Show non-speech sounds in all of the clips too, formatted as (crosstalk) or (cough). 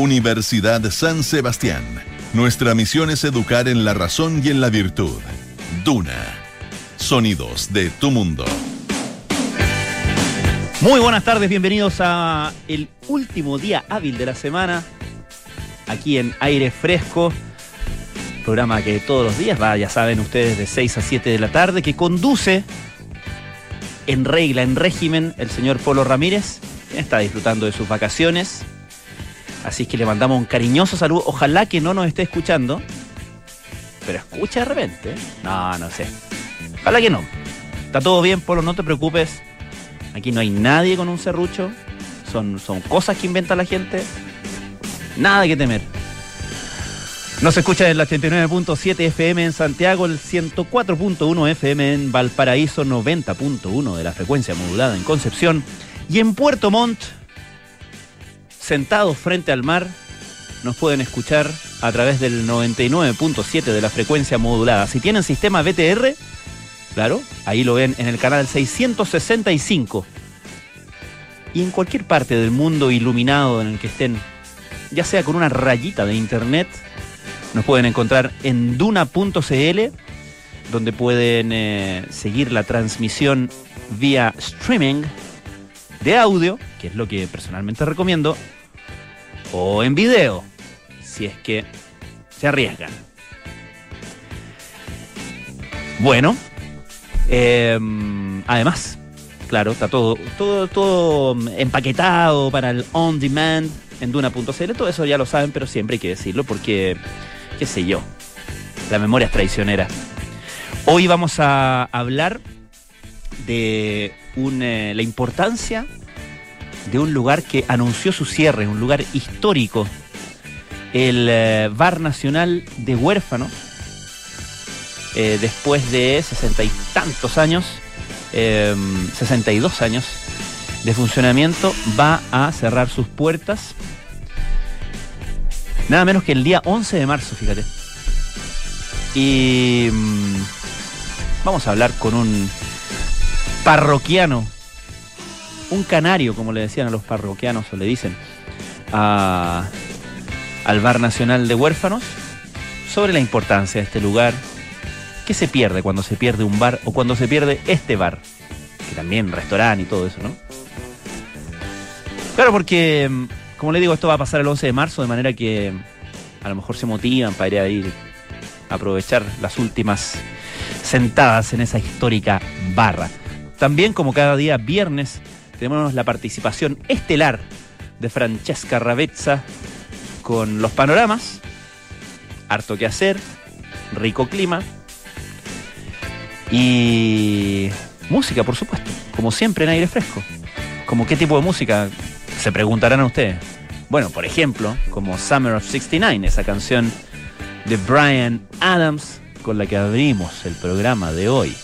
Universidad San Sebastián. Nuestra misión es educar en la razón y en la virtud. Duna. Sonidos de tu mundo. Muy buenas tardes, bienvenidos a el último día hábil de la semana, aquí en Aire Fresco, programa que todos los días va, ya saben ustedes, de 6 a 7 de la tarde, que conduce en regla, en régimen, el señor Polo Ramírez, está disfrutando de sus vacaciones. Así que le mandamos un cariñoso saludo. Ojalá que no nos esté escuchando. Pero escucha de repente. No, no sé. Ojalá que no. Está todo bien, Polo, no te preocupes. Aquí no hay nadie con un serrucho. Son, son cosas que inventa la gente. Nada que temer. Nos escucha en el 89.7 FM en Santiago, el 104.1 FM en Valparaíso, 90.1 de la frecuencia modulada en Concepción y en Puerto Montt sentados frente al mar, nos pueden escuchar a través del 99.7 de la frecuencia modulada. Si tienen sistema BTR, claro, ahí lo ven en el canal 665. Y en cualquier parte del mundo iluminado en el que estén, ya sea con una rayita de internet, nos pueden encontrar en duna.cl, donde pueden eh, seguir la transmisión vía streaming de audio, que es lo que personalmente recomiendo, o en video, si es que se arriesgan. Bueno, em, además, claro, está todo, todo, todo empaquetado para el on demand en Duna.cl. Todo eso ya lo saben, pero siempre hay que decirlo porque, qué sé yo, la memoria es traicionera. Hoy vamos a hablar de eh, la importancia de un lugar que anunció su cierre, un lugar histórico, el eh, Bar Nacional de Huérfanos, eh, después de sesenta y tantos años, 62 em, años de funcionamiento, va a cerrar sus puertas. Nada menos que el día 11 de marzo, fíjate. Y mm, vamos a hablar con un parroquiano un canario, como le decían a los parroquianos o le dicen al Bar Nacional de Huérfanos, sobre la importancia de este lugar, qué se pierde cuando se pierde un bar o cuando se pierde este bar, que también restaurante y todo eso, ¿no? Claro, porque, como le digo, esto va a pasar el 11 de marzo, de manera que a lo mejor se motivan para ir a ir a aprovechar las últimas sentadas en esa histórica barra. También, como cada día viernes, tenemos la participación estelar de Francesca Ravezza con los panoramas, harto que hacer, rico clima y música, por supuesto, como siempre en aire fresco. ¿Como qué tipo de música? Se preguntarán a ustedes. Bueno, por ejemplo, como Summer of 69, esa canción de Brian Adams con la que abrimos el programa de hoy.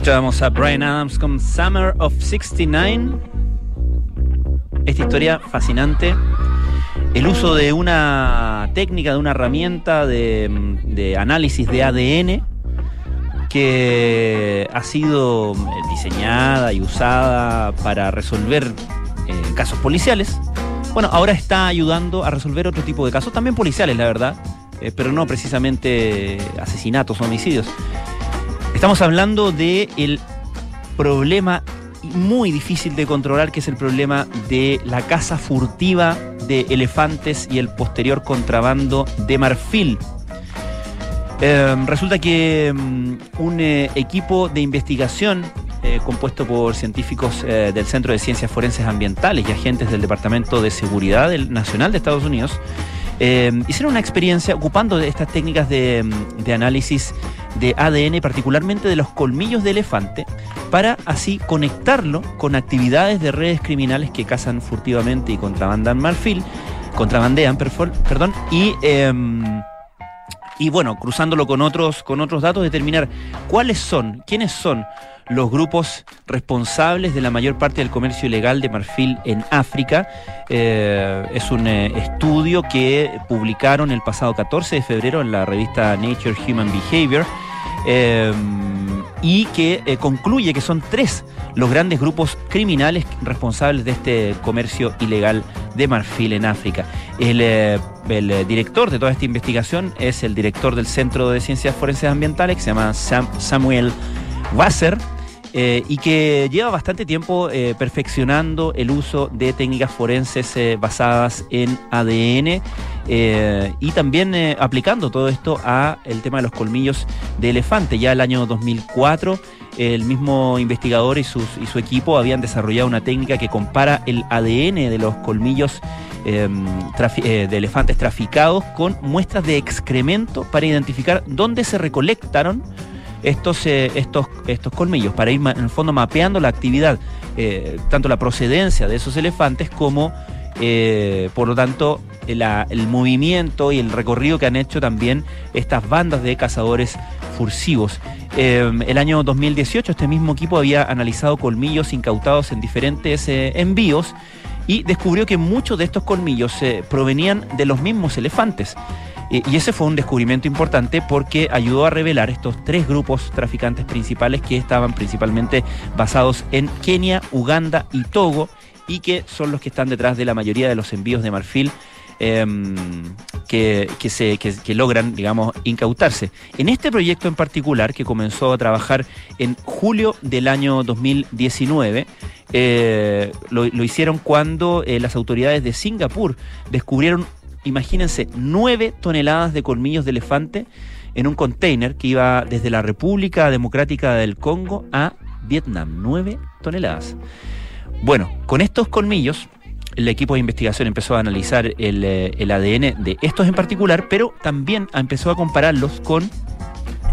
Escuchábamos a Brian Adams con Summer of 69. Esta historia fascinante. El uso de una técnica, de una herramienta de, análisis de ADN que ha sido diseñada y usada para resolver eh, casos policiales. Bueno, ahora está ayudando a resolver otro tipo de casos, también policiales, la verdad, eh, pero no precisamente asesinatos o homicidios. Estamos hablando del el problema muy difícil de controlar, que es el problema de la caza furtiva de elefantes y el posterior contrabando de marfil. Em, resulta que mm, un eh, equipo de investigación eh, compuesto por científicos eh, del Centro de Ciencias Forenses Ambientales y agentes del Departamento de Seguridad Nacional de Estados Unidos hicieron una experiencia ocupando estas técnicas de, mm, de análisis de ADN, particularmente de los colmillos de elefante, para así conectarlo con actividades de redes criminales que cazan furtivamente y contrabandan marfil, contrabandean, perdón, y, em, y bueno, cruzándolo con otros, con otros datos, determinar cuáles son, quiénes son los grupos responsables de la mayor parte del comercio ilegal de marfil en África. Eh, es un eh, estudio que publicaron el pasado 14 de febrero en la revista Nature Human Behavior. Eh, y que concluye que son tres los grandes grupos criminales responsables de este comercio ilegal de marfil en África. El, el, director de toda esta investigación es el director del Centro de Ciencias Forenses Ambientales, que se llama Samuel Wasser. Eh, y que lleva bastante tiempo eh, perfeccionando el uso de técnicas forenses eh, basadas en ADN y también aplicando todo esto a el tema de los colmillos de elefante. Ya el año 2004 el mismo investigador y, y su equipo habían desarrollado una técnica que compara el ADN de los colmillos em, de elefantes traficados con muestras de excremento para identificar dónde se recolectaron estos, eh, estos, estos colmillos para ir en el fondo mapeando la actividad, eh, tanto la procedencia de esos elefantes como, eh, por lo tanto, el movimiento y el recorrido que han hecho también estas bandas de cazadores fursivos. el año 2018 este mismo equipo había analizado colmillos incautados en diferentes envíos y descubrió que muchos de estos colmillos provenían de los mismos elefantes. Y ese fue un descubrimiento importante porque ayudó a revelar estos tres grupos traficantes principales que estaban principalmente basados en Kenia, Uganda y Togo y que son los que están detrás de la mayoría de los envíos de marfil em, que, se, logran, digamos, incautarse. En este proyecto en particular, que comenzó a trabajar en julio del año 2019, eh, lo, hicieron cuando eh, las autoridades de Singapur descubrieron imagínense, 9 toneladas de colmillos de elefante en un container que iba desde la República Democrática del Congo a Vietnam. 9 toneladas. Bueno, con estos colmillos, el equipo de investigación empezó a analizar el, eh, ADN de estos en particular, pero también empezó a compararlos con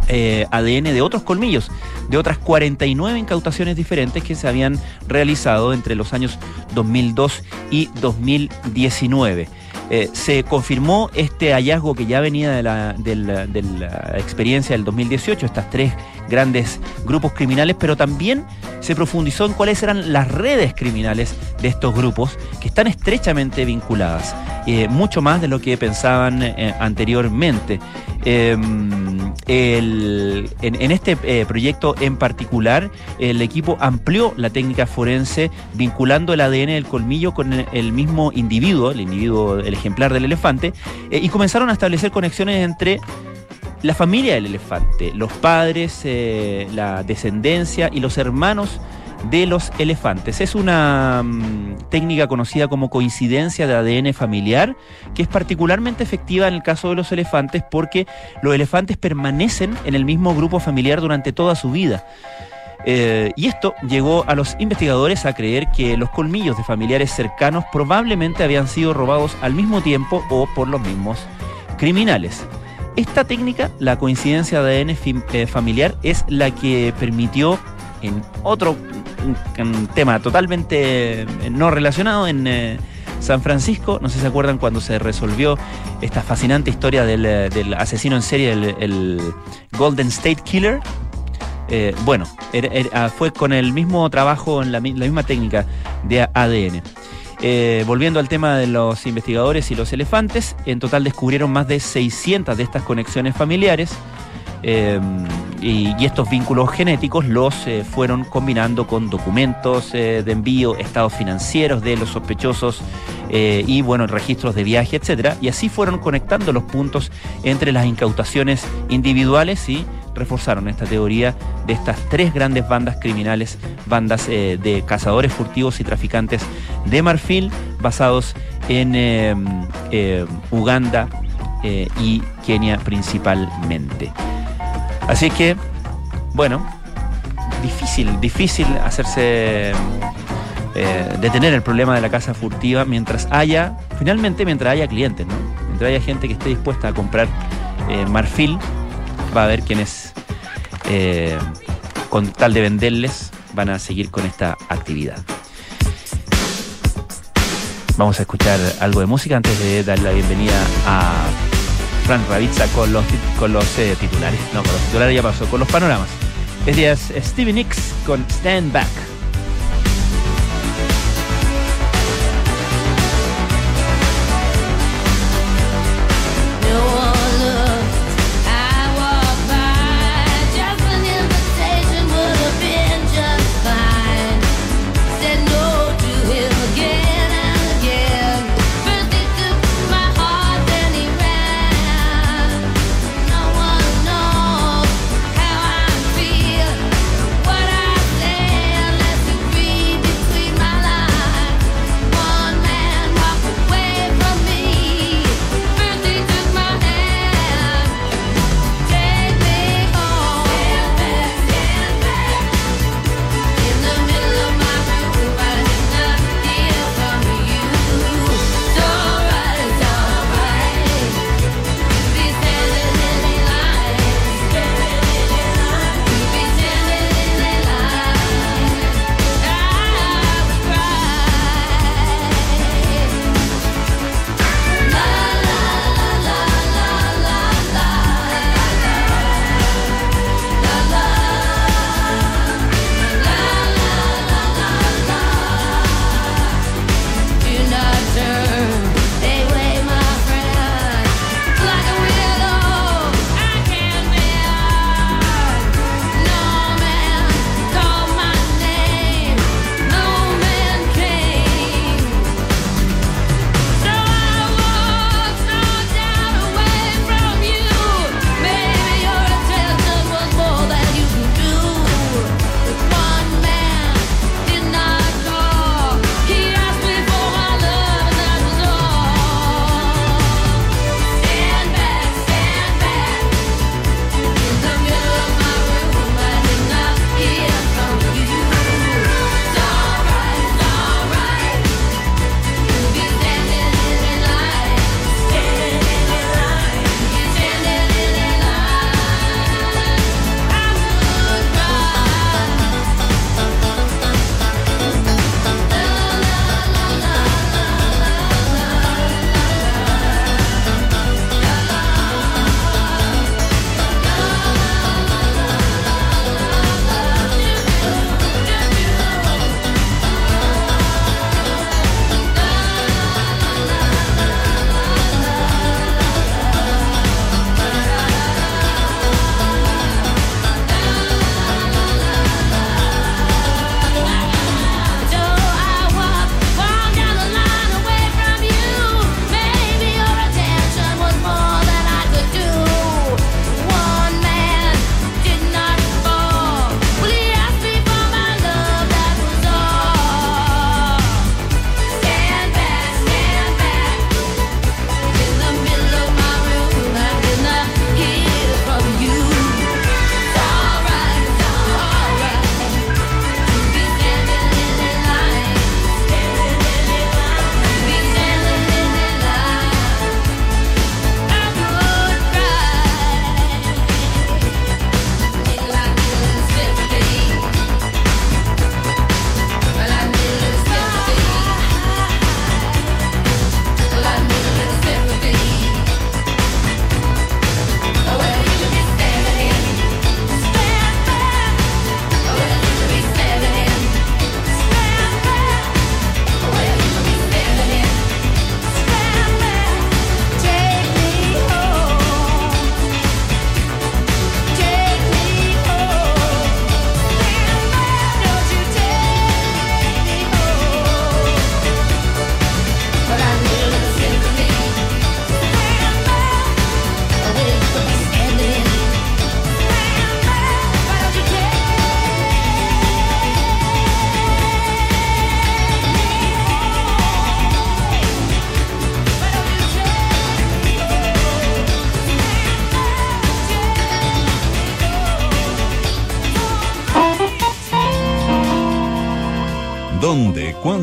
eh, ADN de otros colmillos, de otras 49 incautaciones diferentes que se habían realizado entre los años 2002 y 2019. Eh, se confirmó este hallazgo que ya venía de la, experiencia del 2018, estas tres grandes grupos criminales, pero también se profundizó en cuáles eran las redes criminales de estos grupos que están estrechamente vinculadas, eh, mucho más de lo que pensaban eh, anteriormente. Em, en, este proyecto en particular, el equipo amplió la técnica forense vinculando el ADN del colmillo con el mismo individuo, el individuo, el ejemplar del elefante, eh, y comenzaron a establecer conexiones entre la familia del elefante, los padres, eh, la descendencia y los hermanos de los elefantes. Es una mm, técnica conocida como coincidencia de ADN familiar, que es particularmente efectiva en el caso de los elefantes porque los elefantes permanecen en el mismo grupo familiar durante toda su vida. Eh, y esto llegó a los investigadores a creer que los colmillos de familiares cercanos probablemente habían sido robados al mismo tiempo o por los mismos criminales. Esta técnica, la coincidencia de ADN eh, familiar, es la que permitió en otro tema totalmente eh, no relacionado en San Francisco, no sé si se acuerdan cuando se resolvió esta fascinante historia del, asesino en serie, el Golden State Killer, Eh, bueno, ah, fue con el mismo trabajo, en la, misma técnica de ADN. Eh, volviendo al tema de los investigadores y los elefantes, en total descubrieron más de 600 de estas conexiones familiares eh, y, estos vínculos genéticos los fueron combinando con documentos de envío, estados financieros de los sospechosos y bueno, registros de viaje, etcétera, y así fueron conectando los puntos entre las incautaciones individuales y reforzaron esta teoría de estas tres grandes bandas criminales, bandas eh, de cazadores furtivos y traficantes de marfil, basados en em, em, Uganda eh, y Kenia principalmente. Así que, bueno, difícil, difícil hacerse eh, detener el problema de la casa furtiva mientras haya, finalmente mientras haya clientes, ¿no? Mientras haya gente que esté dispuesta a comprar marfil va a haber quienes, eh, con tal de venderles, van a seguir con esta actividad. Vamos a escuchar algo de música antes de dar la bienvenida a Frank Ravizza con los, con los eh, titulares. No, con los titulares ya pasó, con los panoramas. Es Stevie Nicks con Stand Back.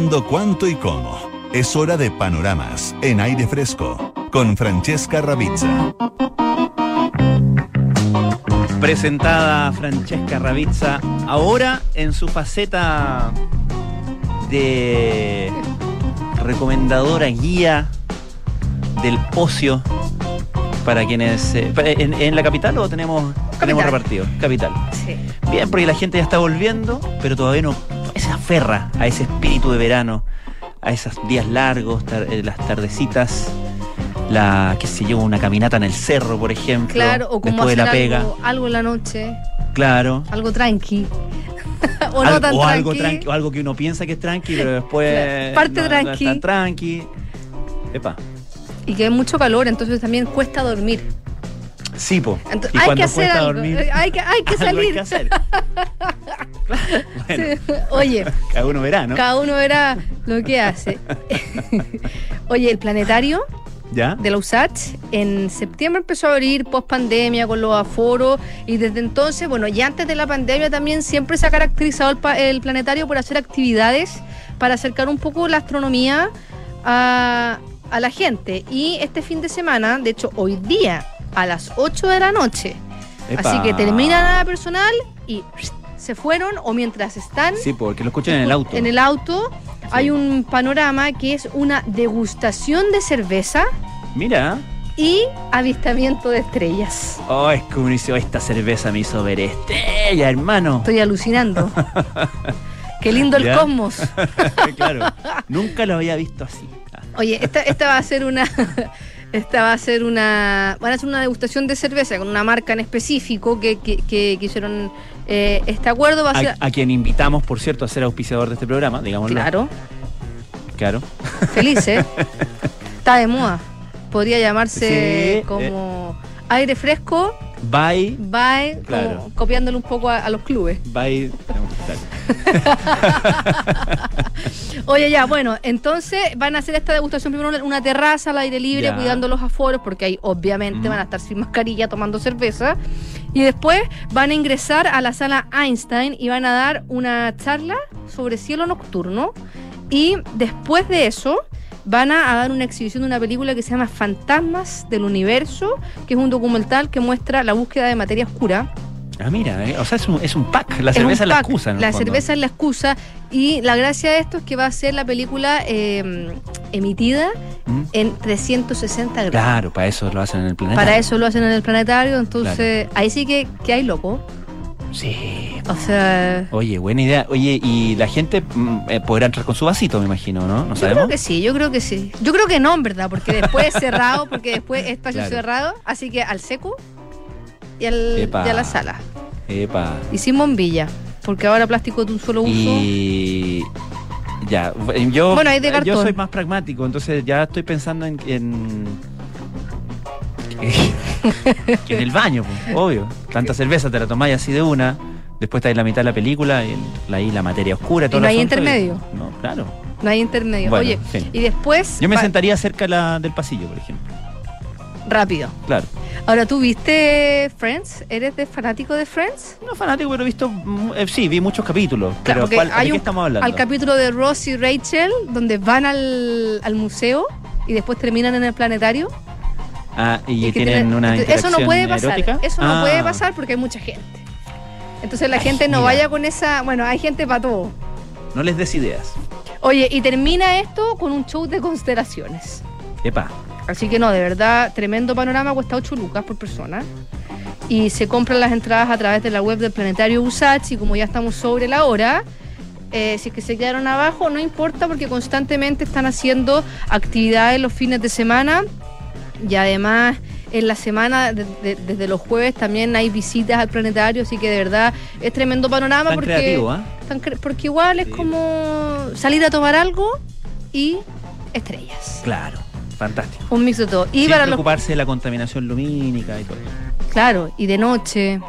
Cuándo, cuánto y cómo? Es hora de panoramas en aire fresco con Francesca Ravizza. Presentada Francesca Ravizza ahora en su faceta de recomendadora guía del ocio para quienes eh, en, en la capital o tenemos tenemos repartido capital Sí. bien porque la gente ya está volviendo pero todavía no se aferra a ese espíritu de verano a esos días largos tar- eh, las tardecitas la qué sé yo una caminata en el cerro por ejemplo Claro, o como después de la pega algo, algo en la noche, claro algo tranqui. (laughs) o no Al- tan o tranqui. algo tranqui o algo que uno piensa que es tranqui pero después parte no- no es tranqui. tan tranqui Epa. Y que hay mucho calor, entonces también cuesta dormir. Sí, po. Y hay cuando que cuesta algo. dormir, eh, Hay que, hay que (laughs) algo hay salir. que hacer. Claro, (laughs) bueno, Sí. Oye, cada uno verá, ¿no? cada uno verá lo que hace. (laughs) Oye, el planetario ¿Ya? de la USACH en septiembre empezó a abrir post pandemia con los aforos y desde entonces, bueno, y antes de la pandemia también siempre se ha caracterizado el, pa- el planetario por hacer actividades para acercar un poco la astronomía a, a la gente. Y este fin de semana, de hecho hoy día a las 8 de la noche, Epa. así que termina nada personal y se fueron o mientras están Sí, porque lo escuchan en el auto. en el auto hay un panorama que es una degustación de cerveza Mira. y avistamiento de estrellas. Oh, es como dice, oh, esta cerveza me hizo ver estrella, hermano. Estoy alucinando. (laughs) Qué lindo el ¿Ya? cosmos. (laughs) claro. Nunca lo había visto así. Oye, esta, esta va a ser una. Esta va a ser una. Van a hacer una degustación de cerveza con una marca en específico que, que, que- que hicieron eh, este acuerdo. Va a ser. A, quien invitamos, por cierto, a ser auspiciador de este programa, digámoslo. Claro, Claro. feliz, ¿eh? (laughs) Está de moda. Podría llamarse Sí, eh. como aire fresco, Bye. by, como Claro. copiándole un poco a, a los clubes. Bye. Dale. (laughs) Oye, ya, bueno, entonces van a hacer esta degustación primero en una terraza al aire libre, Ya. cuidando los aforos, porque ahí obviamente Ujú. van a estar sin mascarilla tomando cerveza. Y después van a ingresar a la sala Einstein y van a dar una charla sobre cielo nocturno. Y después de eso van a, dar una exhibición de una película que se llama Fantasmas del Universo, que es un documental que muestra la búsqueda de materia oscura. Ah, mira, eh, o sea, es un, es un pack. La cerveza es la pack. excusa. La fondo. cerveza es la excusa. Y la gracia de esto es que va a ser la película eh, emitida ¿Mm? en 360 grados. Claro, para eso lo hacen en el planeta. Para eso lo hacen en el planetario, entonces ahí sí que, que hay loco. Sí. O sea, Oye, buena idea. Oye, y la gente mm, eh, podrá entrar con su vasito, me imagino, ¿no? ¿No yo sabemos? creo que sí, yo creo que sí. Yo creo que no, en verdad, porque después es cerrado, porque después es espacio Claro. cerrado, así que al seco y, al, Epa. y a la sala. Epa. Y sin bombilla, porque ahora plástico de un solo uso. Y ya, yo, Bueno, hay de yo soy más pragmático, entonces ya estoy pensando en, en- que en el baño, pues, obvio. Tanta cerveza te la tomáis así de una, después estáis en la mitad de la película y ahí la materia oscura, todo no el hay asunto, intermedio. No, claro. No hay intermedio. Bueno, Oye, sí. y después. Yo me sentaría cerca la- del pasillo, por ejemplo. Rápido. Claro. Ahora, ¿tú viste Friends? ¿Eres de fanático de Friends? No fanático, pero he visto, eh, sí, vi muchos capítulos. Claro, pero porque ¿cuál- ¿de hay qué estamos hablando? Al capítulo de Ross y Rachel, donde van al, al museo y después terminan en el planetario. Ah, y, tienen una Eso no puede pasar. erótica. Eso no Ah, puede pasar porque hay mucha gente. Entonces la Ay, gente no mira. vaya con esa. Bueno, hay gente para todo. No les des ideas. Oye, y termina esto con un show de constelaciones. Epa. Así que no, de verdad, tremendo panorama, cuesta 8 lucas por persona. Y se compran las entradas a través de la web del Planetario Usach y como ya estamos sobre la hora, eh, si es que se quedaron abajo, no importa porque constantemente están haciendo actividades los fines de semana y además en la semana, de- de- desde los jueves, también hay visitas al planetario, así que de verdad es tremendo panorama Tan porque, creativo, ¿ah? tan cre- porque igual es Sí. como salir a tomar algo y estrellas. Claro. Fantástico. Un mix de todo. Y Sin para los preocuparse de la contaminación lumínica y todo eso. Claro, y de noche.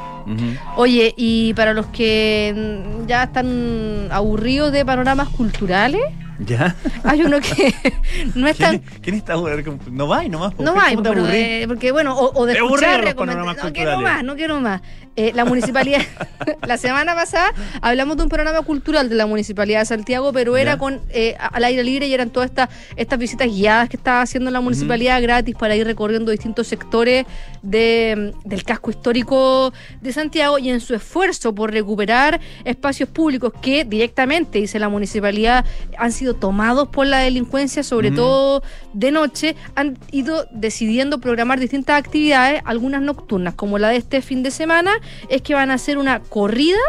Oye, y para los que ya están aburridos de panoramas culturales, ¿Ya? hay uno que (laughs) no es tan... ¿Quién, quién está? No va y nomás. No ¿Por qué? hay, ¿Cómo te pero, aburrís? eh, porque bueno, o, o de escuchar panoramas No quiero más, no quiero más. Eh, la municipalidad, (laughs) la semana pasada hablamos de un programa cultural de la municipalidad de Santiago, pero era Ya. con eh, al aire libre y eran todas estas estas visitas guiadas que estaba haciendo la municipalidad gratis para ir recorriendo distintos sectores de, mm, del casco histórico de Santiago y en su esfuerzo por recuperar espacios públicos que directamente, dice la municipalidad, han sido tomados por la delincuencia, sobre todo de noche, han ido decidiendo programar distintas actividades, algunas nocturnas, como la de este fin de semana, es que van a hacer una corrida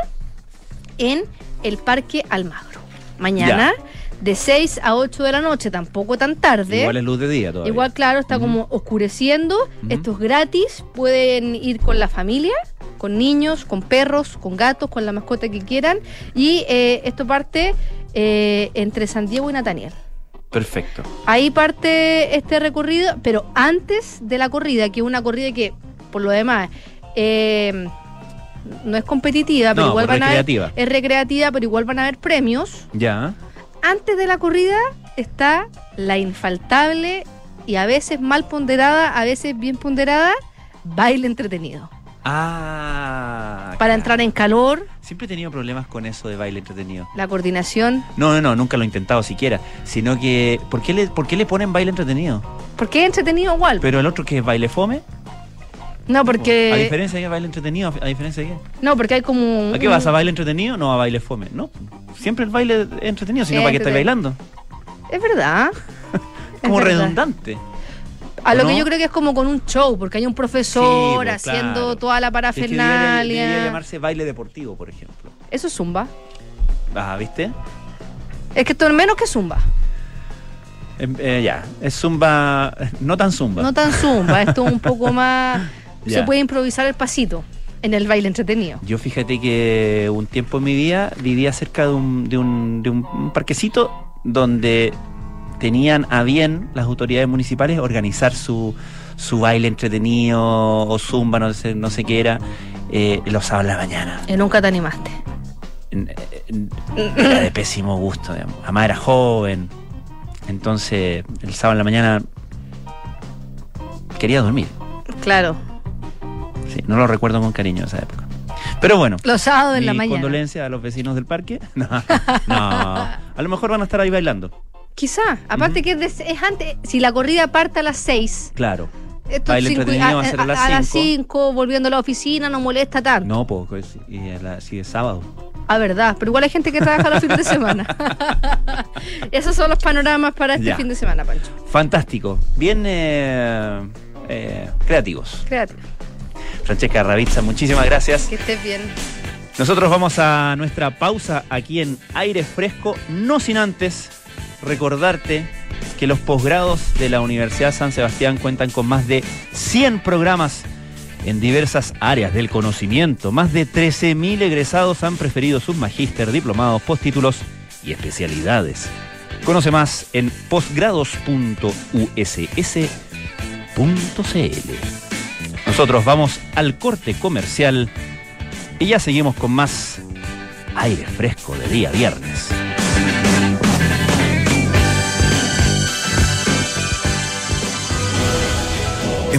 en el Parque Almagro. Mañana, de 6 a 8 de la noche, tampoco tan tarde. Igual es luz de día todavía. Igual, claro, está como oscureciendo. Esto es gratis. Pueden ir con la familia, con niños, con perros, con gatos, con la mascota que quieran. Y eh, esto parte eh, entre San Diego y Nataniel. Perfecto. Ahí parte este recorrido, pero antes de la corrida, que es una corrida que, por lo demás, eh, no es competitiva, pero No, igual pues van a haber, recreativa. es recreativa, pero igual van a haber premios. Ya. Antes de la corrida está la infaltable y a veces mal ponderada, a veces bien ponderada, baile entretenido. Ah. Para claro. entrar en calor, Siempre he tenido problemas con eso de baile entretenido. la coordinación. No, no, no, nunca lo he intentado siquiera. Sino que, ¿por qué le, por qué le ponen baile entretenido? Porque es entretenido igual. Pero el otro que es baile fome. No, ¿A porque. diferencia de baile entretenido? ¿A diferencia de qué? No, porque hay como. ¿A qué vas? ¿A baile entretenido? No, a baile fome. No. Siempre el baile es entretenido, sino Es para estás entretenido. bailando. Es verdad. (laughs) Es Como verdad. redundante. A lo ¿no? que yo creo que es como con un show, porque hay un profesor Sí, pues, haciendo claro. toda la Es que debería, parafernalia. debería llamarse baile deportivo, por ejemplo. Eso es zumba. Ah, ¿viste? Es que esto es menos que zumba. Eh, eh, ya, es zumba, no tan zumba. No tan zumba, esto es un poco (laughs) más. Se puede improvisar el pasito en el baile entretenido. Yo fíjate que un tiempo en mi vida vivía cerca de un, de un, de un parquecito donde tenían a bien las autoridades municipales organizar su, su baile entretenido o zumba, no sé, no sé qué era, eh, los sábados de la mañana. Y nunca te animaste. Era de pésimo gusto, digamos. Además era joven. Entonces, el sábado en la mañana quería dormir. Claro. Sí, no lo recuerdo con cariño esa época. Pero bueno. Los sábados en la mañana. condolencia a los vecinos del parque. (laughs) No, no. A lo mejor van a estar ahí bailando. Quizá. Aparte que es, es antes. Si la corrida parte a las 6. Claro. Esto Baile cinco- entretenido va a ser a las a las cinco. 5, volviendo a la oficina, no molesta tanto. No, poco. es- Y a la- si es sábado. A verdad, pero igual hay gente que trabaja los fines de semana. (laughs) Esos son los panoramas para este Ya. fin de semana, Pancho. Fantástico. Bien eh, eh, creativos. Créate. Francesca Ravizza, muchísimas gracias. Que estés bien. Nosotros vamos a nuestra pausa aquí en Aire Fresco, no sin antes recordarte que los posgrados de la Universidad San Sebastián cuentan con más de 100 programas en diversas áreas del conocimiento. Más de 13.000 egresados han preferido sus magíster, diplomados, postítulos y especialidades. Conoce más en posgrados.uss.cl. Nosotros vamos al corte comercial y ya seguimos con más aire fresco de día viernes.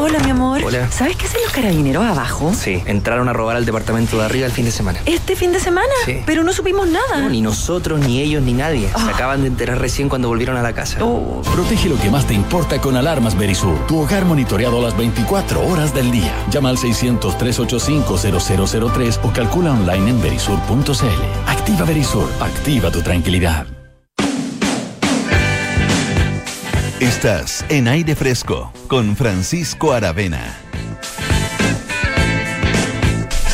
Hola, mi amor. Hola. ¿Sabes qué hacen los carabineros abajo? Sí, entraron a robar al departamento de arriba el fin de semana. Este fin de semana. Sí. Pero no supimos nada. No, ni nosotros, ni ellos, ni nadie. Se Ah. acaban de enterar recién cuando volvieron a la casa. Oh, Protege lo que más te importa con Alarmas Berisur. Tu hogar monitoreado las 24 horas del día. Llama al 600-385-0003 o calcula online en berisur.cl. Activa Berisur. Activa tu tranquilidad. Estás en aire fresco con Francisco Aravena.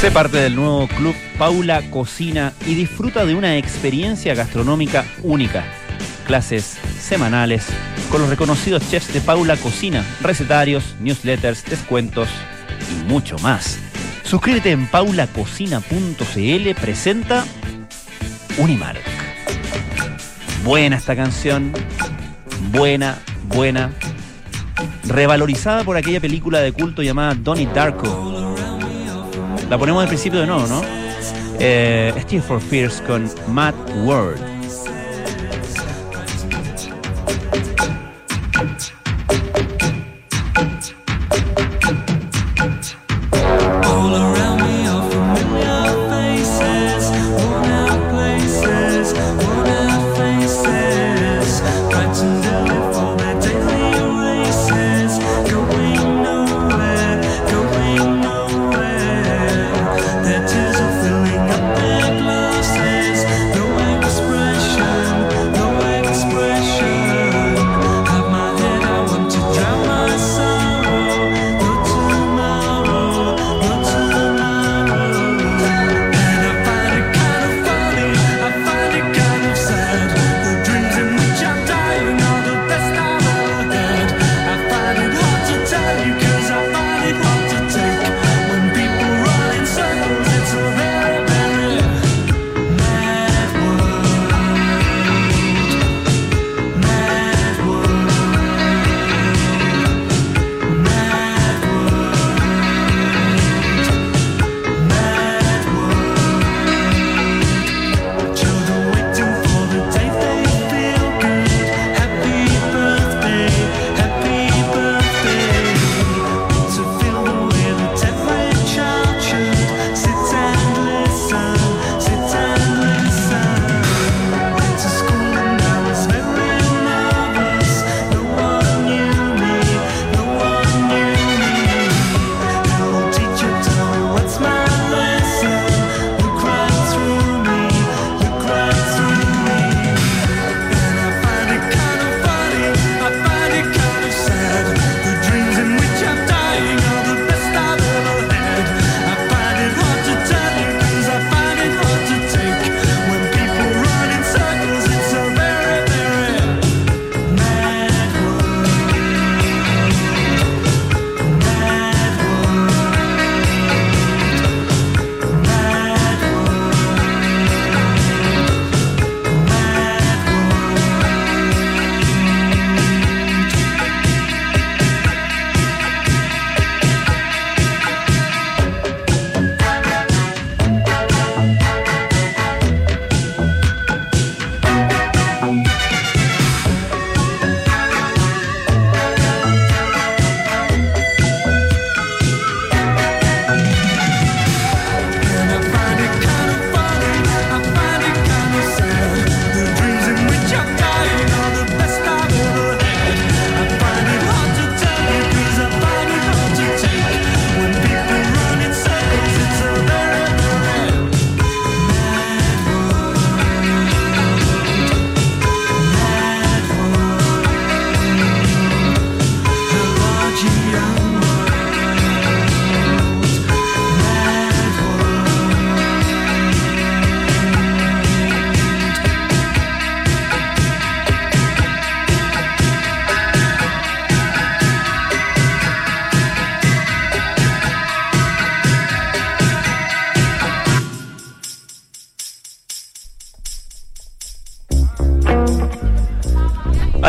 Sé parte del nuevo club Paula Cocina y disfruta de una experiencia gastronómica única. Clases semanales con los reconocidos chefs de Paula Cocina, recetarios, newsletters, descuentos y mucho más. Suscríbete en paulacocina.cl, presenta Unimark. Buena esta canción, buena, buena. Revalorizada por aquella película de culto llamada Donnie Darko. La ponemos al principio de nuevo, ¿no? Eh, Steve for Fears con Matt Word.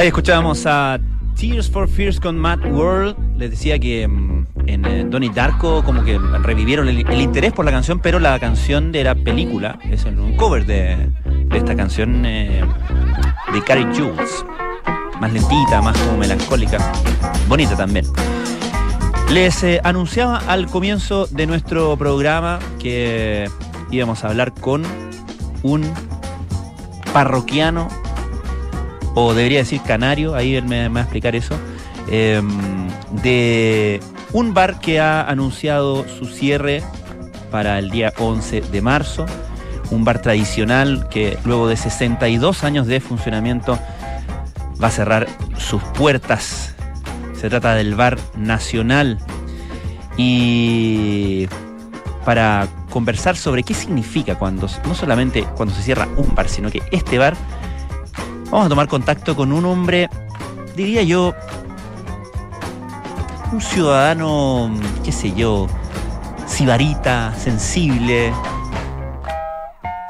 Ahí escuchábamos a Tears for Fears con Matt World. Les decía que mm, en eh, Donnie Darko como que revivieron el, interés por la canción, pero la canción de la película es un cover de, de esta canción eh, de Carrie Jules. Más lentita, más como melancólica. Bonita también. Les eh, anunciaba al comienzo de nuestro programa que íbamos a hablar con un parroquiano, o debería decir canario, ahí me, va a explicar eso, eh, de un bar que ha anunciado su cierre para el día 11 de marzo, un bar tradicional que luego de 62 años de funcionamiento va a cerrar sus puertas. Se trata del Bar Nacional. Y para conversar sobre qué significa cuando, no solamente cuando se cierra un bar, sino que este bar, vamos a tomar contacto con un hombre, diría yo, un ciudadano, qué sé yo, sibarita, sensible,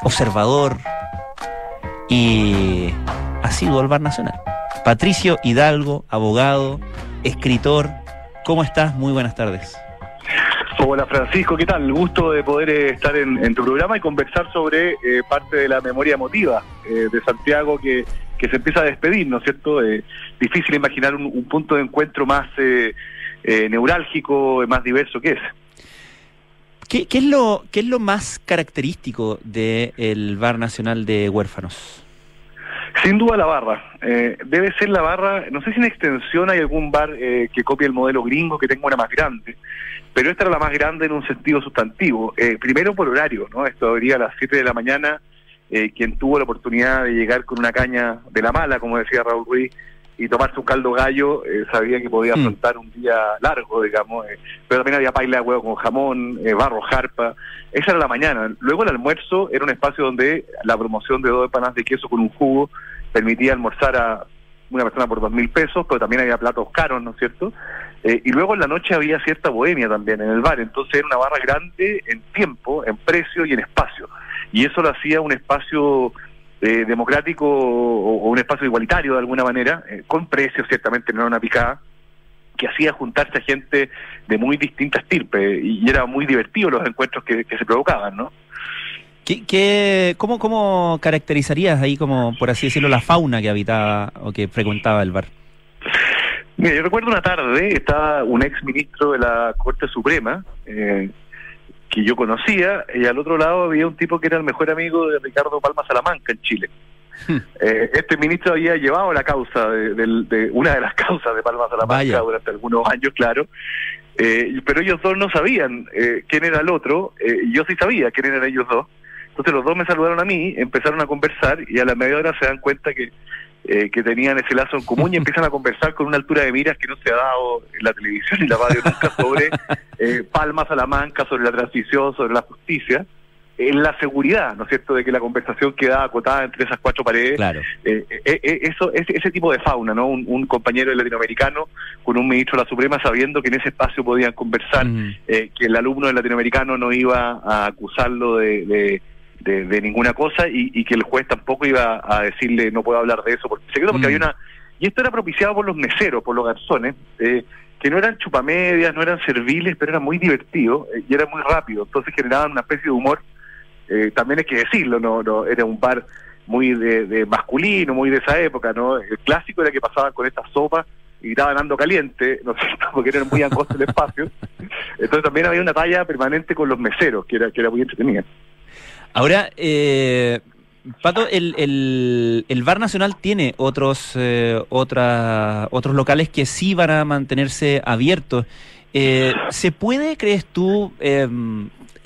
observador y asiduo al Bar Nacional. Patricio Hidalgo, abogado, escritor. ¿Cómo estás? Muy buenas tardes. Hola Francisco, ¿qué tal? Gusto de poder eh, estar en, en tu programa y conversar sobre eh, parte de la memoria emotiva eh, de Santiago que, que se empieza a despedir, ¿no es cierto? Eh, difícil imaginar un, un punto de encuentro más eh, eh, neurálgico, eh, más diverso que ese. ¿Qué, qué es, lo, ¿Qué es lo más característico del Bar Nacional de Huérfanos? Sin duda la barra. Eh, debe ser la barra, no sé si en extensión hay algún bar eh, que copie el modelo gringo que tenga una más grande, pero esta era la más grande en un sentido sustantivo. Eh, primero por horario, ¿no? Esto abría a las 7 de la mañana. Eh, quien tuvo la oportunidad de llegar con una caña de la mala, como decía Raúl Ruiz, y tomarse un caldo gallo, eh, sabía que podía Mm. afrontar un día largo, digamos, eh, pero también había paila de huevo con jamón, eh, barro, jarpa, esa era la mañana. Luego el almuerzo era un espacio donde la promoción de dos empanadas de queso con un jugo permitía almorzar a una persona por dos mil pesos, pero también había platos caros, ¿no es cierto? Eh, y luego en la noche había cierta bohemia también en el bar, entonces era una barra grande en tiempo, en precio y en espacio. Y eso lo hacía un espacio eh, democrático o, o un espacio igualitario de alguna manera, eh, con precios ciertamente, no era una picada, que hacía juntarse a gente de muy distintas estirpes y, y era muy divertido los encuentros que, que se provocaban, ¿no? ¿Qué, qué, cómo, ¿Cómo caracterizarías ahí, como por así decirlo, la fauna que habitaba o que frecuentaba el bar? Mira, yo recuerdo una tarde, estaba un ex ministro de la Corte Suprema, eh, que yo conocía, y al otro lado había un tipo que era el mejor amigo de Ricardo Palma Salamanca en Chile. Hmm. Eh, este ministro había llevado la causa, de, de- una de las (laughs) causas de Palma Salamanca Vaya. durante algunos años, claro. Eh, pero ellos dos no sabían eh, quién era el otro, eh, y yo sí sabía quién eran ellos dos. Entonces los dos me saludaron a mí, empezaron a conversar y a la media hora se dan cuenta que, eh, que tenían ese lazo en común y empiezan a conversar con una altura de miras que no se ha dado en la televisión y la radio nunca sobre (laughs) eh, Palma Salamanca, sobre la transición, sobre la justicia, en la seguridad, ¿no es cierto?, de que la conversación quedaba acotada entre esas cuatro paredes. Claro. Eh, eh, eh, eso, ese, ese tipo de fauna, ¿no? Un, un compañero latinoamericano con un ministro de la Suprema sabiendo que en ese espacio podían conversar, Mm. eh, que el alumno del latinoamericano no iba a acusarlo de, de, de- de ninguna cosa y, y que el juez tampoco iba a decirle no puedo hablar de eso porque secreto porque Mm. había una y esto era propiciado por los meseros, por los garzones, eh, que no eran chupamedias, no eran serviles, pero era muy divertido eh, y era muy rápido, entonces generaban una especie de humor eh, también hay que decirlo, no, no era un bar muy de, de masculino, muy de esa época, ¿no? El clásico era que pasaban con esta sopa y gritaban ando caliente, ¿no es cierto? (laughs) Porque era muy angosto el espacio. Entonces también había una talla permanente con los meseros, que era, que era muy entretenida. Ahora, eh, Pato, el, el, el Bar Nacional tiene otros, eh, otra- otros locales que sí van a mantenerse abiertos. Eh, ¿Se puede, crees tú, eh,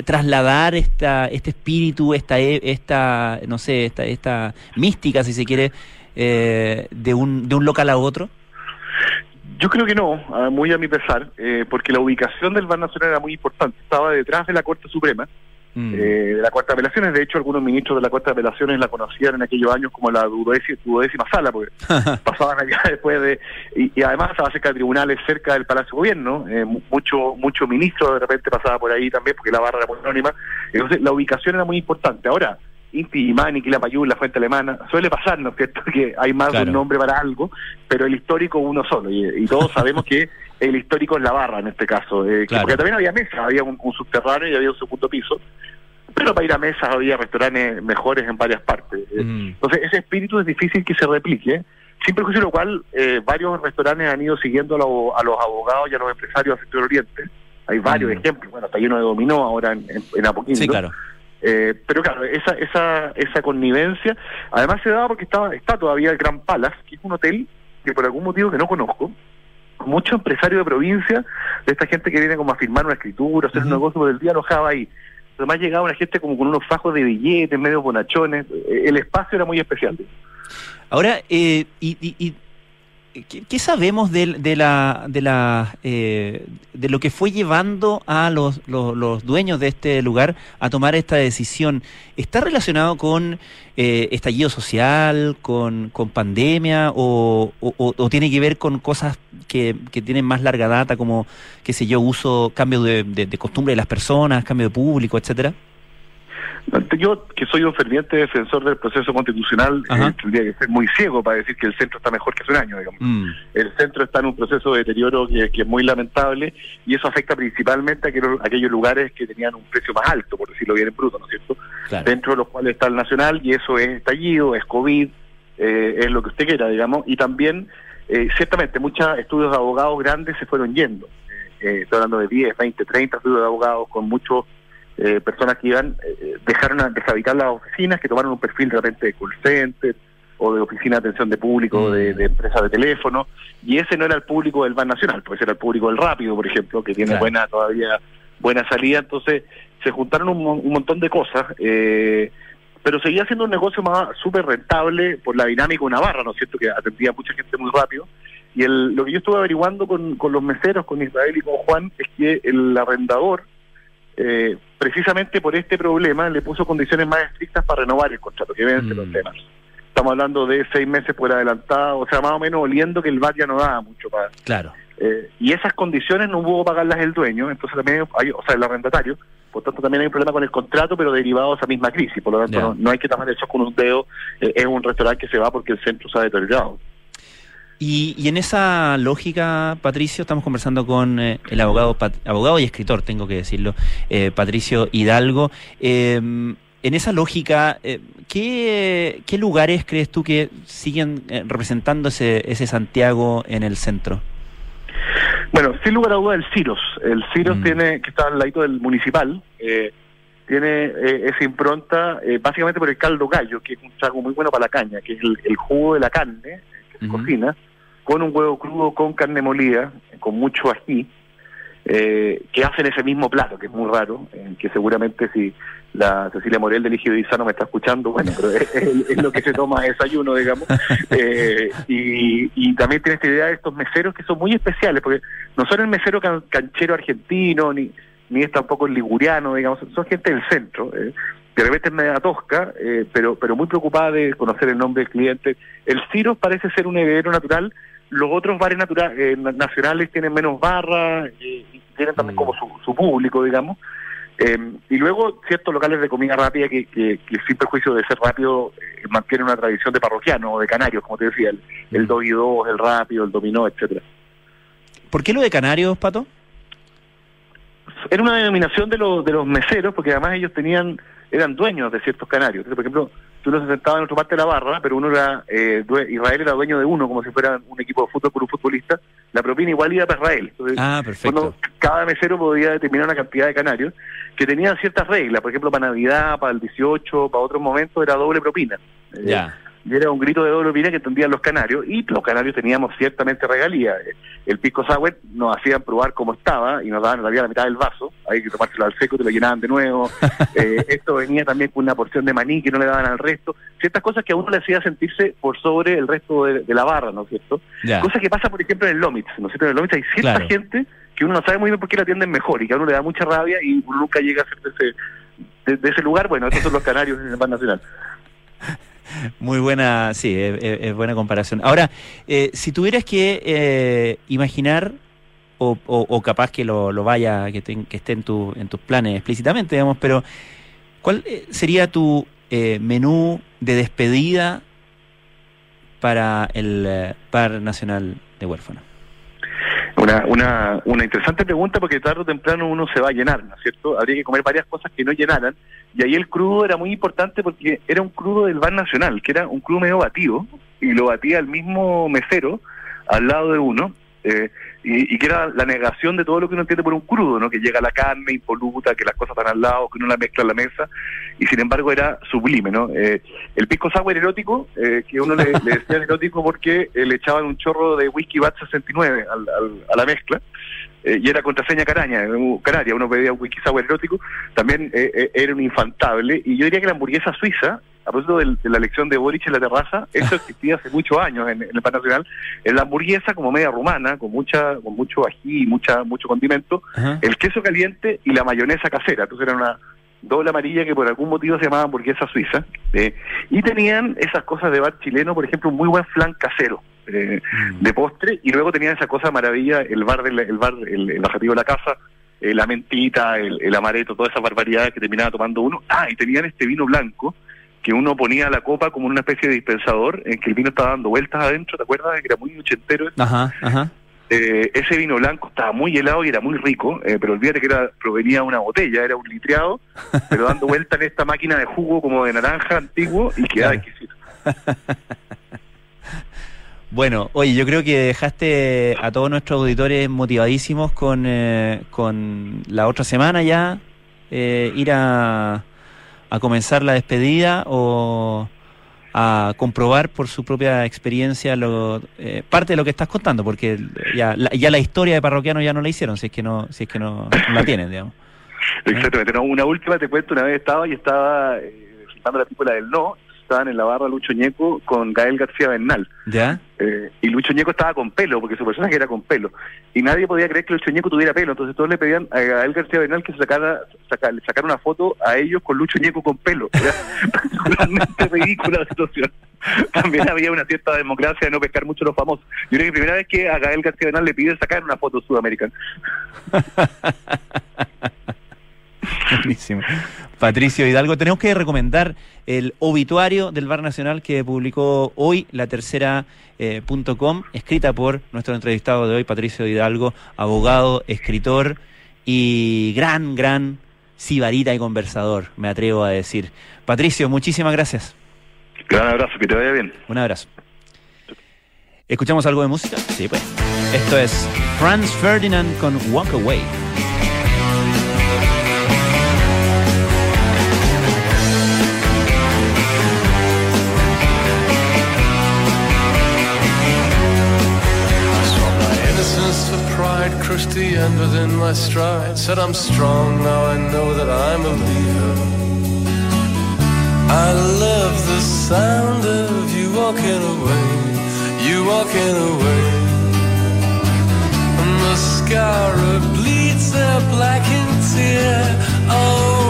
trasladar esta, este espíritu, esta, e- esta, no sé, esta, esta mística, si se quiere, eh, de, un, de un local a otro? Yo creo que no, muy a mi pesar, eh, porque la ubicación del Bar Nacional era muy importante. Estaba detrás de la Corte Suprema, Mm. eh, de la Corte de Apelaciones. De hecho, algunos ministros de la Corte de Apelaciones la conocían en aquellos años como la duodécima, duodécima sala, porque (laughs) pasaban allá después de... Y, y además estaba cerca de tribunales, cerca del Palacio de Gobierno. eh, mu- mucho mucho ministro de repente pasaba por ahí también, porque la barra era muy anónima. Entonces, la ubicación era muy importante. Ahora, Inti Imani, Quilapayún, la Fuente Alemana, suele pasar, ¿no es cierto?, (laughs) que hay más de un nombre para algo, pero el histórico uno solo. Y, y todos sabemos que el histórico es la barra en este caso. eh, Claro. Porque también había mesas, había un, un subterráneo y había un segundo piso. Pero para ir a mesas había restaurantes mejores en varias partes. Eh, Mm. entonces, ese espíritu es difícil que se replique, sin perjuicio de lo cual eh, varios restaurantes han ido siguiendo a, lo- a los abogados y a los empresarios del sector oriente. Hay varios Mm. ejemplos, bueno, hasta hay uno de dominó ahora en, en, en Apoquindo. Sí, claro. Eh, pero claro, esa, esa, esa connivencia, además se daba porque estaba, está todavía el Gran Palace, que es un hotel que por algún motivo que no conozco, muchos empresarios de provincia, de esta gente que viene como a firmar una escritura, hacer un Ujú. negocio por el día, alojaba ahí. Además llegaba una gente como con unos fajos de billetes, medio bonachones, eh, el espacio era muy especial. Ahora, eh, y, y- y ¿qué, qué sabemos de, de la, de, la, eh, de lo que fue llevando a los, los, los dueños de este lugar a tomar esta decisión? ¿Está relacionado con eh, estallido social, con, con pandemia o- o tiene que ver con cosas que, que tienen más larga data como, qué sé yo, uso, cambio de, de- de costumbre de las personas, cambio de público, etcétera? Yo, que soy un ferviente defensor del proceso constitucional, eh, tendría que ser muy ciego para decir que el centro está mejor que hace un año, digamos. Mm, El centro está en un proceso de deterioro que, que es muy lamentable y eso afecta principalmente a aquellos, a aquellos lugares que tenían un precio más alto, por decirlo bien en bruto, ¿no es cierto? claro. Dentro de los cuales está el nacional y eso es estallido, es COVID, eh, es lo que usted quiera, digamos, y también, eh, ciertamente, muchos estudios de abogados grandes se fueron yendo. Eh, eh, estoy hablando de 10, 20, 30 estudios de abogados con muchos eh, personas que iban, eh, dejaron a deshabitar las oficinas, que tomaron un perfil de repente de call center o de oficina de atención de público, Mm. de, de empresa de teléfono, y ese no era el público del Ban Nacional, pues era el público del Rápido, por ejemplo, que tiene Claro. buena todavía buena salida, entonces se juntaron un, un montón de cosas, eh, pero seguía siendo un negocio más súper rentable por la dinámica de una barra, ¿no es cierto?, que atendía a mucha gente muy rápido, y el, lo que yo estuve averiguando con, con los meseros, con Israel y con Juan, es que el arrendador, eh, precisamente por este problema, le puso condiciones más estrictas para renovar el contrato, que vence Mm. los temas. Estamos hablando de seis meses por adelantado, o sea, más o menos oliendo que el VAT ya no daba mucho para... Claro. eh, y esas condiciones no hubo pagarlas el dueño, entonces también hay, o sea, el arrendatario, por tanto también hay un problema con el contrato, pero derivado de esa misma crisis, por lo tanto no hay que tomar eso con un dedo, eh, es un restaurante que se va porque el centro se ha deteriorado. Y, y en esa lógica, Patricio, estamos conversando con eh, el abogado, Pat- abogado y escritor, tengo que decirlo, eh, Patricio Hidalgo. Eh, en esa lógica, eh, ¿qué, qué lugares crees tú que siguen eh, representando ese, ese Santiago en el centro? Bueno, sin lugar a duda el Ciros. El Ciros Mm. tiene, que está al ladito del municipal, eh, tiene eh, esa impronta eh, básicamente por el caldo gallo, que es un trago muy bueno para la caña, que es el, el jugo de la carne que se cocina, con un huevo crudo, con carne molida, con mucho ají, eh, que hacen ese mismo plato, que es muy raro, eh, que seguramente si la Cecilia Morel del Ejido Izano me está escuchando, bueno, pero es, lo que se toma de desayuno, digamos. Eh, y, y también tiene esta idea de estos meseros que son muy especiales, porque no son el mesero can- canchero argentino, ni, ni es tampoco el liguriano, digamos, son gente del centro. eh. De repente es media tosca, pero, pero muy preocupada de conocer el nombre del cliente. El Ciro parece ser un heredero natural, los otros bares natura- eh, na- nacionales tienen menos barras eh, y tienen también Mm. como su, su público, digamos. Eh, y luego ciertos locales de comida rápida que, que, que sin perjuicio de ser rápido eh, mantienen una tradición de parroquiano o de canarios, como te decía, el, el Mm. 2 y 2, el rápido, el dominó, etcétera. ¿Por qué lo de Canarios, Pato? Era una denominación de los de los meseros, porque además ellos tenían eran dueños de ciertos canarios. Entonces, por ejemplo, tú no se sentaba en otra parte de la barra, pero uno era, eh, Israel era dueño de uno, como si fuera un equipo de fútbol por un futbolista, la propina igual iba para Israel. Entonces, Ah, perfecto. uno- cada mesero podía determinar una cantidad de canarios que tenían ciertas reglas, por ejemplo, para Navidad, para el 18, para otros momentos era doble propina. Eh, Ya. Y era un grito de doble propina que entendían los canarios, y los canarios teníamos ciertamente regalías. El pisco sour nos hacían probar cómo estaba y nos daban realidad la mitad del vaso, hay que tomárselo al seco, te lo llenaban de nuevo. (laughs) Eh, esto venía también con una porción de maní que no le daban al resto, ciertas cosas que a uno le hacía sentirse por sobre el resto de, de la barra, ¿no es cierto? Ya. Cosa que pasa, por ejemplo, en el Lomitz, ¿no es cierto? En el Lomitz hay cierta Claro. gente que uno no sabe muy bien por qué la atienden mejor y que a uno le da mucha rabia y uno nunca llega a ser de ese, de, de ese lugar. Bueno, estos son los canarios en el Ban Nacional. (laughs) Muy buena, sí, es, buena comparación. Ahora, eh, si tuvieras que eh, imaginar, o, o- o capaz que lo, lo vaya, que, te- que esté en, tu, en tus planes explícitamente, digamos, pero ¿cuál eh, sería tu eh, menú de despedida para el eh, Par Nacional de Huérfanos? Una, una, una interesante pregunta porque tarde o temprano uno se va a llenar, ¿no es cierto? Habría que comer varias cosas que no llenaran y ahí el crudo era muy importante porque era un crudo del Bar Nacional, que era un crudo medio batido y lo batía el mismo mesero al lado de uno eh, y, y que era la negación de todo lo que uno entiende por un crudo, ¿no? Que llega la carne impoluta, que las cosas están al lado, que uno la mezcla en la mesa y sin embargo era sublime, ¿no? Eh, el pisco sour erótico, eh, que uno le, le decía erótico porque eh, le echaban un chorro de whisky bat 69 al, al- a la mezcla eh, y era contraseña caraña, canaria, uno pedía un whisky sour erótico, también eh, eh, era un infantable y yo diría que la hamburguesa suiza a propósito de, la elección de Boric en la terraza, eso (laughs) existía hace muchos años en, en el Pan Nacional, en la hamburguesa como media rumana, con mucha con mucho ají y mucha, mucho condimento, Ajá. el queso caliente y la mayonesa casera. Entonces era una doble amarilla que por algún motivo se llamaba hamburguesa suiza. eh, y tenían esas cosas de bar chileno, por ejemplo, un muy buen flan casero. Eh, de postre y luego tenían esa cosa maravilla el bar del el bar el, el bajativo de la casa eh, la mentita el, el amareto todas esas barbaridades que terminaba tomando uno ah y tenían este vino blanco que uno ponía a la copa como una especie de dispensador en que el vino estaba dando vueltas adentro te acuerdas que era muy ochentero? Ajá, ajá. Eh, ese vino blanco estaba muy helado y era muy rico, eh, pero olvídate que era, provenía de una botella, era un litreado, (laughs) pero dando vuelta en esta máquina de jugo como de naranja antiguo y quedaba Claro. exquisito. (laughs) Bueno, oye, yo creo que dejaste a todos nuestros auditores motivadísimos con, eh, con la otra semana ya, eh, ir a, a comenzar la despedida o a comprobar por su propia experiencia lo, eh, parte de lo que estás contando, porque ya la, ya la historia de parroquiano ya no la hicieron, si es que no, si es que no, la tienen, digamos. (laughs) Exactamente. No, una última te cuento, una vez estaba y estaba eh, filmando la película del No, estaban en la barra Lucho Ñeco con Gael García Bernal. ¿Ya? Eh, y Lucho Ñeco estaba con pelo, porque su personaje era con pelo. Y nadie podía creer que Lucho Ñeco tuviera pelo. Entonces todos le pedían a Gael García Bernal que se sacara, saca- le sacara una foto a ellos con Lucho Ñeco con pelo. (laughs) Era particularmente (laughs) ridícula la situación. También había una cierta democracia de no pescar mucho los famosos. Yo creo que primera vez que a Gael García Bernal le piden sacar una foto sudamericana. (laughs) Buenísimo. Patricio Hidalgo, tenemos que recomendar el obituario del Bar Nacional que publicó hoy la tercera eh, punto com, escrita por nuestro entrevistado de hoy, Patricio Hidalgo, abogado, escritor y gran, gran sibarita y conversador, me atrevo a decir. Patricio, muchísimas gracias. Gran abrazo, que te vaya bien. Un abrazo. ¿Escuchamos algo de música? Sí, pues. Esto es Franz Ferdinand con Walk Away. The end within my stride. Said I'm strong, now I know that I'm a leader. I love the sound of you walking away, you walking away. Mascara bleeds a blackened tear. Oh,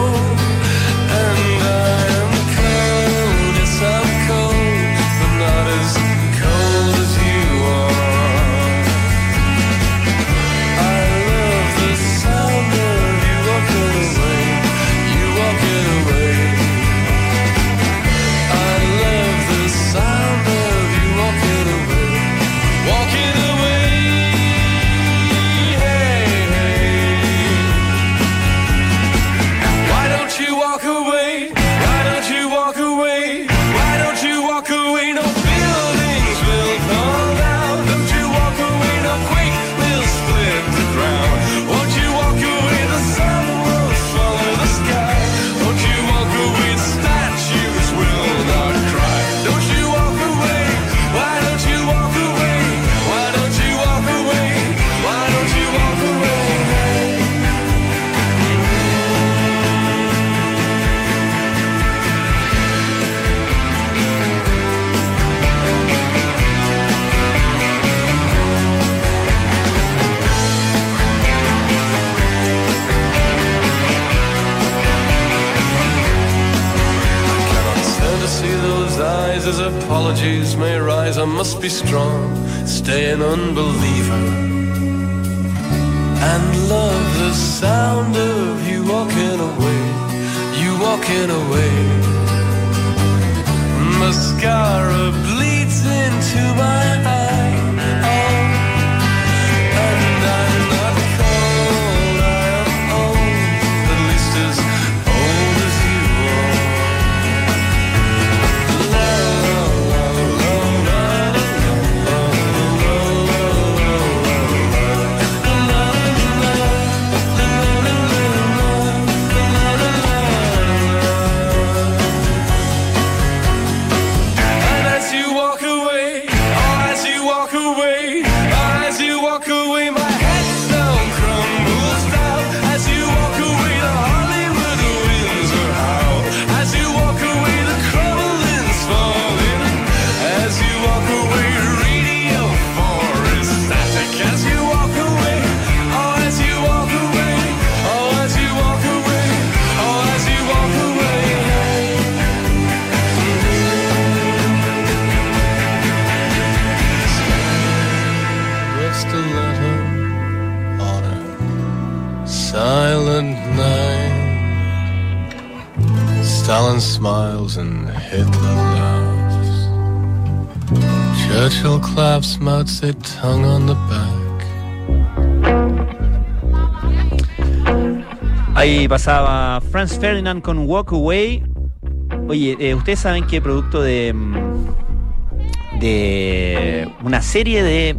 as apologies may rise. I must be strong, stay an unbeliever. And love the sound of you walking away, you walking away. Mascara bleeds into my eye. Smiles and Hitler laughs. Churchill claps Mao Zedong on the back. Ahí pasaba Franz Ferdinand con Walk Away. Oye, eh, ustedes saben que producto de, mm, de una serie de eh,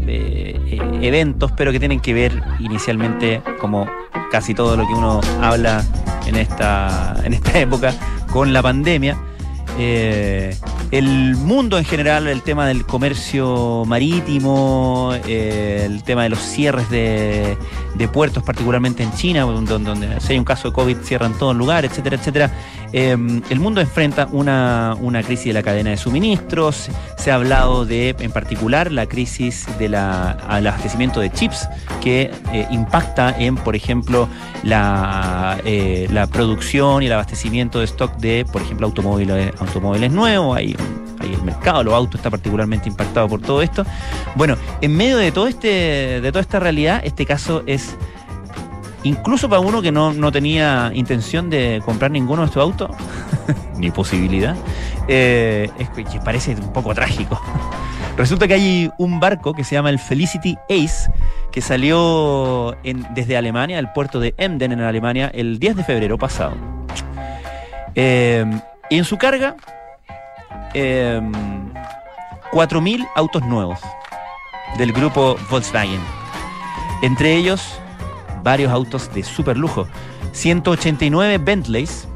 eh, eventos, pero que tienen que ver inicialmente, como casi todo lo que uno habla en esta, en esta época, con la pandemia. Eh, el mundo en general, el tema del comercio marítimo, eh, el tema de los cierres de, puertos, particularmente en China, donde, si hay un caso de COVID cierran todo el lugar, etcétera, etcétera. Eh, el mundo enfrenta una, una crisis de la cadena de suministros. Se ha hablado de, en particular, la crisis del abastecimiento de chips que eh, impacta en, por ejemplo, la, eh, la producción y el abastecimiento de stock de, por ejemplo, automóviles, automóviles nuevos. Hay, hay el mercado, los autos está particularmente impactado por todo esto. Bueno, en medio de todo este, de toda esta realidad, este caso es incluso para uno que no, no tenía intención de comprar ninguno de estos autos, (laughs) ni posibilidad, eh, parece un poco trágico. (laughs) Resulta que hay un barco que se llama el Felicity Ace, que salió desde Alemania, el puerto de Emden en Alemania, el 10 de febrero pasado. Eh, y en su carga, eh, 4.000 autos nuevos del grupo Volkswagen. Entre ellos, varios autos de super lujo. 189 Bentleys,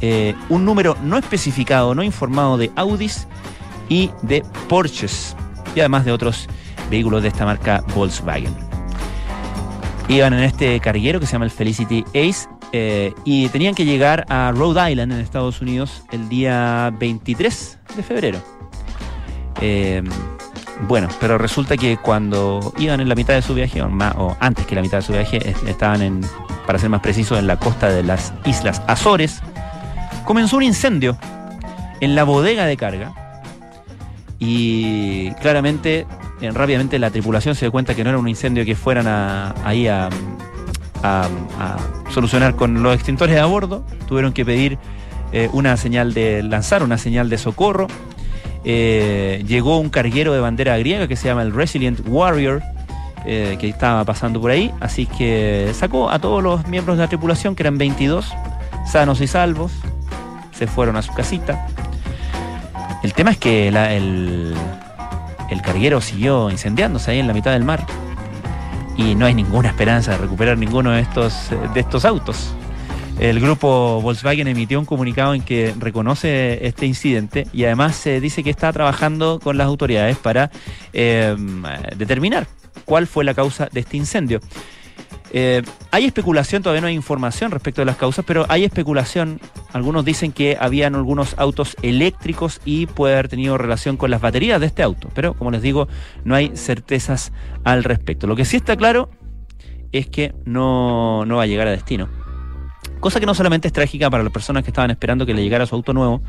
eh, un número no especificado, no informado de Audis y de Porsches, y además de otros vehículos de esta marca Volkswagen. Iban en este carguero que se llama el Felicity Ace eh, y tenían que llegar a Rhode Island en Estados Unidos el día 23 de febrero. Eh, bueno, pero resulta que cuando iban en la mitad de su viaje, o, antes que la mitad de su viaje, est- estaban en, para ser más preciso, en la costa de las Islas Azores, comenzó un incendio en la bodega de carga y claramente, rápidamente la tripulación se dio cuenta que no era un incendio que fueran ahí a, solucionar con los extintores a bordo, tuvieron que pedir eh, una señal de lanzar una señal de socorro eh, llegó un carguero de bandera griega que se llama el Resilient Warrior, eh, que estaba pasando por ahí, así que sacó a todos los miembros de la tripulación, que eran 22, sanos y salvos, se fueron a su casita. El tema es que el, el carguero siguió incendiándose ahí en la mitad del mar y no hay ninguna esperanza de recuperar ninguno de estos, de estos autos. El grupo Volkswagen emitió un comunicado en que reconoce este incidente y además se dice que está trabajando con las autoridades para eh, determinar cuál fue la causa de este incendio. Eh, hay especulación, todavía no hay información respecto de las causas, pero hay especulación. Algunos dicen que habían algunos autos eléctricos y puede haber tenido relación con las baterías de este auto. Pero, como les digo, no hay certezas al respecto. Lo que sí está claro es que no, no va a llegar a destino. Cosa que no solamente es trágica para las personas que estaban esperando que le llegara su auto nuevo,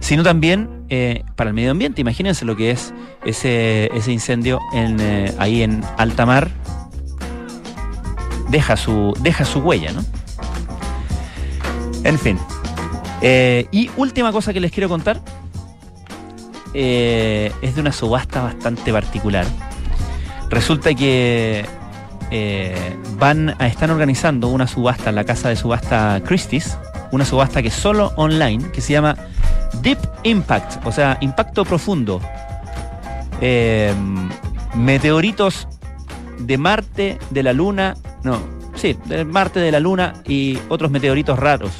sino también eh, para el medio ambiente. Imagínense lo que es ese, incendio en, eh, ahí en alta mar. Deja su, deja su huella, ¿no? En fin. Eh, y última cosa que les quiero contar. es de una subasta bastante particular. Resulta que eh, van a están organizando una subasta en la casa de subasta Christie's, una subasta que es solo online, que se llama Deep Impact, o sea, impacto profundo. Eh, meteoritos de Marte, de la Luna, no, sí, de Marte, de la Luna y otros meteoritos raros.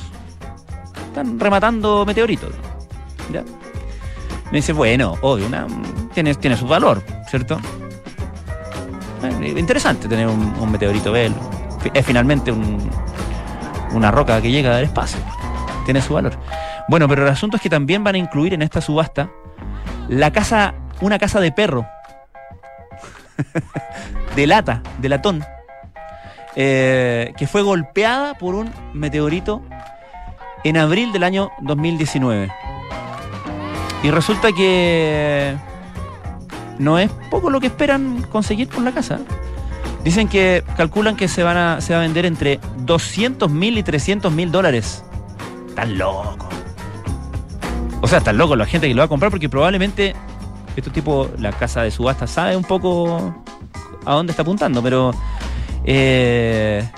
Están rematando meteoritos. Me dice, bueno, obvio, una, tiene, tiene su valor, ¿cierto? Eh, interesante tener un, meteorito verlo. Es finalmente un- una roca que llega del espacio. Tiene su valor. Bueno, pero el asunto es que también van a incluir en esta subasta la casa, una casa de perro. (laughs) de lata, de latón. eh, que fue golpeada por un meteorito en abril del año 2019. Y resulta que no es poco lo que esperan conseguir con la casa. Dicen que calculan que se, van a, va a vender entre 200 mil y 300 mil dólares. Están locos. O sea, está loco la gente que lo va a comprar porque probablemente estos tipos, la casa de subasta sabe un poco a dónde está apuntando, pero eh,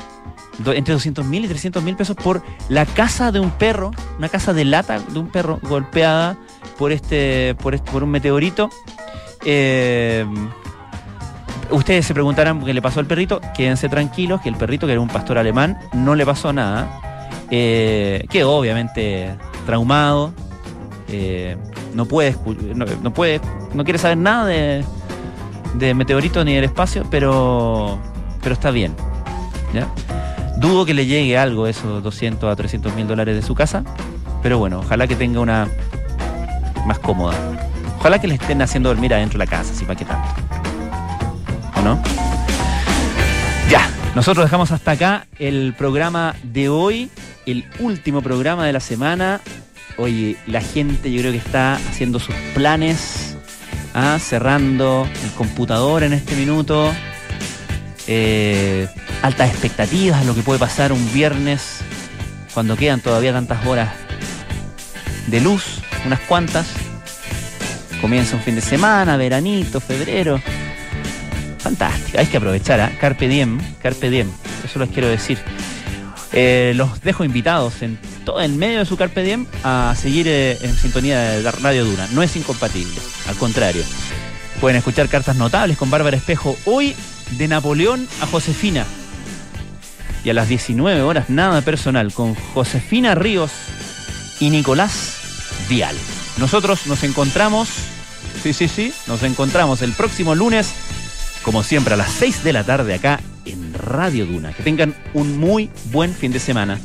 entre 200 mil y 300 mil pesos por la casa de un perro, una casa de lata de un perro golpeada por este, por este- por un meteorito. Eh, ustedes se preguntarán qué le pasó al perrito. Quédense tranquilos, que el perrito, que era un pastor alemán, no le pasó nada. Eh, quedó obviamente traumado. eh, no puede, no, puede, no quiere saber nada de, de meteoritos ni del espacio, pero, pero está bien. Dudo que le llegue algo, esos 200 a 300 mil dólares de su casa, pero bueno, ojalá que tenga una más cómoda. Ojalá que le estén haciendo dormir adentro de la casa, así para qué tanto. ¿O no? Ya, nosotros dejamos hasta acá el programa de hoy, el último programa de la semana. Oye, la gente yo creo que está haciendo sus planes, ah, cerrando el computador en este minuto. Eh, altas expectativas a lo que puede pasar un viernes cuando quedan todavía tantas horas de luz, unas cuantas. Comienza un fin de semana, veranito, febrero. Fantástico, hay que aprovechar, ¿ah? Carpe diem, Carpe diem, eso les quiero decir. Eh, los dejo invitados en todo el medio de su Carpe Diem a seguir eh, en sintonía de Radio Duna. No es incompatible, al contrario. Pueden escuchar cartas notables con Bárbara Espejo hoy de Napoleón a Josefina. Y a las 19 horas nada personal con Josefina Ríos y Nicolás Vial. Nosotros nos encontramos, sí, sí, sí, nos encontramos el próximo lunes, como siempre, a las 6 de la tarde acá en Radio Duna. Que tengan un muy buen fin de semana.